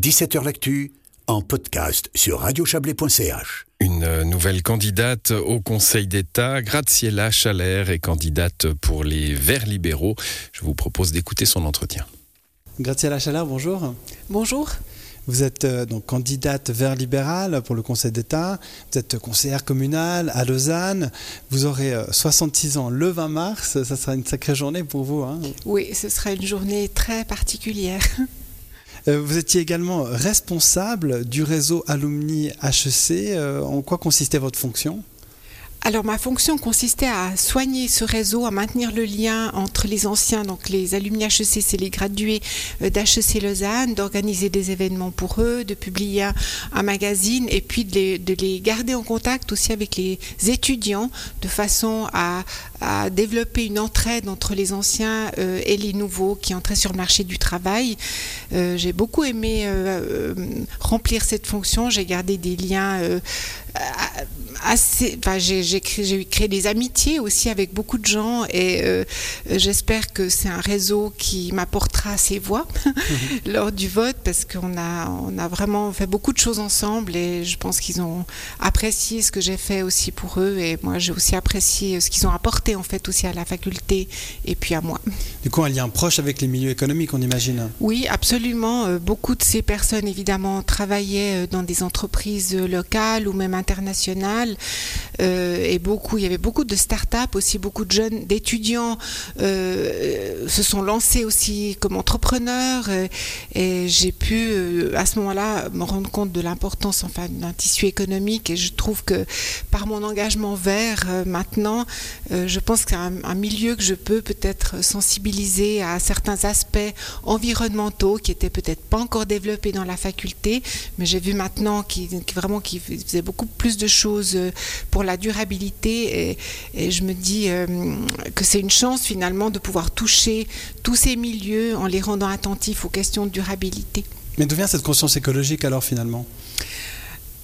17h L'actu, en podcast sur radiochablais.ch. Une nouvelle candidate au Conseil d'État, Graziella Chalère, est candidate pour les Verts libéraux. Je vous propose d'écouter son entretien. Graziella Chalère, bonjour. Bonjour. Vous êtes euh, donc candidate vert libéral pour le Conseil d'État. Vous êtes conseillère communale à Lausanne. Vous aurez 66 ans le 20 mars. Ça sera une sacrée journée pour vous. Hein oui, ce sera une journée très particulière. Euh, vous étiez également responsable du réseau Alumni HEC. Euh, en quoi consistait votre fonction? Alors ma fonction consistait à soigner ce réseau, à maintenir le lien entre les anciens, donc les alumni HEC, c'est les gradués euh, d'HEC Lausanne, d'organiser des événements pour eux, de publier un, magazine et puis de les, garder en contact aussi avec les étudiants de façon à, développer une entraide entre les anciens euh, et les nouveaux qui entraient sur le marché du travail. Euh, j'ai beaucoup aimé remplir cette fonction, j'ai gardé des liens assez, enfin, j'ai créé des amitiés aussi avec beaucoup de gens et euh, j'espère que c'est un réseau qui m'apportera ses voix mhm. lors du vote parce qu'on a, on a vraiment fait beaucoup de choses ensemble et je pense qu'ils ont apprécié ce que j'ai fait aussi pour eux et moi j'ai aussi apprécié ce qu'ils ont apporté en fait aussi à la faculté et puis à moi. Du coup, un lien proche avec les milieux économiques, on imagine Oui, absolument. Euh, beaucoup de ces personnes évidemment travaillaient euh, dans des entreprises locales ou même internationales euh, et beaucoup, il y avait beaucoup de start-up aussi, beaucoup de jeunes, d'étudiants euh, se sont lancés aussi comme entrepreneurs euh, et j'ai pu à ce moment-là me rendre compte de l'importance enfin d'un tissu économique et je trouve que par mon engagement vert maintenant, je pense que c'est un, milieu que je peux peut-être sensibiliser à certains aspects environnementaux qui étaient peut-être pas encore développés dans la faculté, mais j'ai vu maintenant qui vraiment qui faisait beaucoup plus de choses pour la durabilité. Et, je me dis euh, que c'est une chance finalement de pouvoir toucher tous ces milieux en les rendant attentifs aux questions de durabilité. Mais d'où vient cette conscience écologique alors finalement?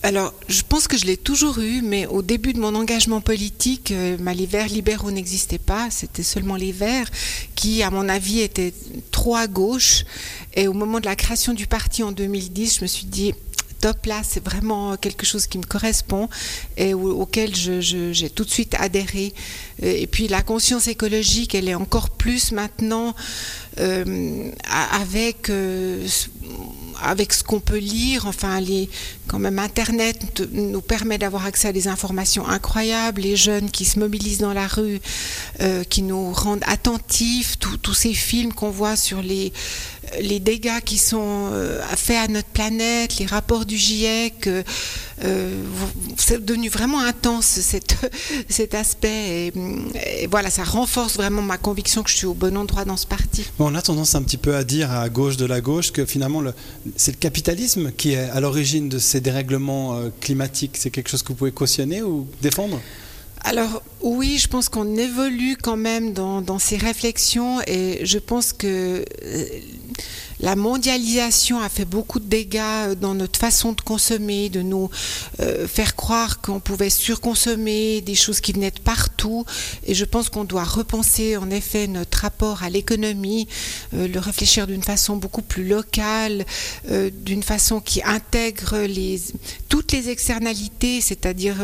Alors, je pense que je l'ai toujours eu, mais au début de mon engagement politique, euh, les Verts libéraux n'existaient pas, c'était seulement les Verts qui, à mon avis, étaient trop à gauche. Et au moment de la création du parti en 2010, je me suis dit, là, c'est vraiment quelque chose qui me correspond et auquel j'ai tout de suite adhéré. Et puis la conscience écologique, elle est encore plus maintenant euh, avec euh, avec ce qu'on peut lire, enfin, les, quand même, Internet nous permet d'avoir accès à des informations incroyables. Les jeunes qui se mobilisent dans la rue, euh, qui nous rendent attentifs, tous ces films qu'on voit sur les, les dégâts qui sont euh, faits à notre planète, les rapports du GIEC. Euh, c'est devenu vraiment intense cet, cet aspect. Et, voilà, ça renforce vraiment ma conviction que je suis au bon endroit dans ce parti. on a tendance un petit peu à dire à gauche de la gauche que finalement c'est le capitalisme qui est à l'origine de ces dérèglements euh, climatiques. C'est quelque chose que vous pouvez cautionner ou défendre? Alors oui, je pense qu'on évolue quand même dans, dans, ces réflexions et je pense que la mondialisation a fait beaucoup de dégâts dans notre façon de consommer, de nous euh, faire croire qu'on pouvait surconsommer des choses qui venaient de partout. Et je pense qu'on doit repenser en effet notre rapport à l'économie, euh, le réfléchir d'une façon beaucoup plus locale, euh, d'une façon qui intègre toutes les externalités, c'est-à-dire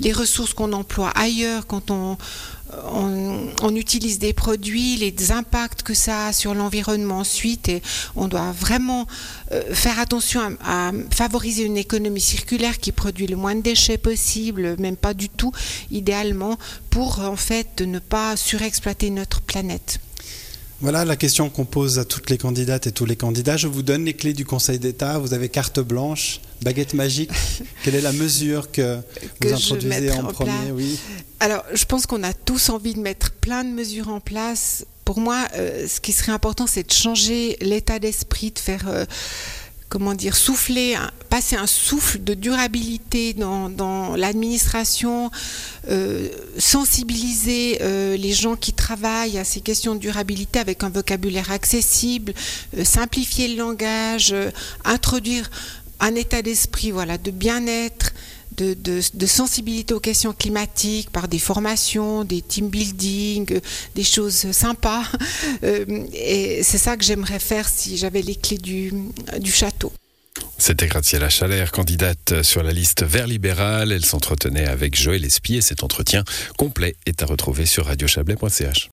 les ressources qu'on emploie ailleurs quand on on, utilise des produits, les impacts que ça a sur l'environnement ensuite, et on doit vraiment euh, faire attention à, favoriser une économie circulaire qui produit le moins de déchets possible, même pas du tout, idéalement, pour en fait ne pas surexploiter notre planète. Voilà la question qu'on pose à toutes les candidates et tous les candidats. Je vous donne les clés du Conseil d'État. Vous avez carte blanche, baguette magique. Quelle est la mesure que, vous introduisez en, premier oui. Alors, je pense qu'on a tous envie de mettre plein de mesures en place. Pour moi, euh, ce qui serait important, c'est de changer l'état d'esprit, de faire... Euh, comment dire, souffler, passer un souffle de durabilité dans, l'administration, euh, sensibiliser euh, les gens qui travaillent à ces questions de durabilité avec un vocabulaire accessible, euh, simplifier le langage, introduire un état d'esprit voilà, de bien-être, de, sensibilité aux questions climatiques par des formations, des team building, des choses sympas. Euh, et c'est ça que j'aimerais faire si j'avais les clés du château. C'était Graziella Chalère, candidate sur la liste Vert libéral. Elle s'entretenait avec Joël Espy et cet entretien complet est à retrouver sur radiochablais.ch.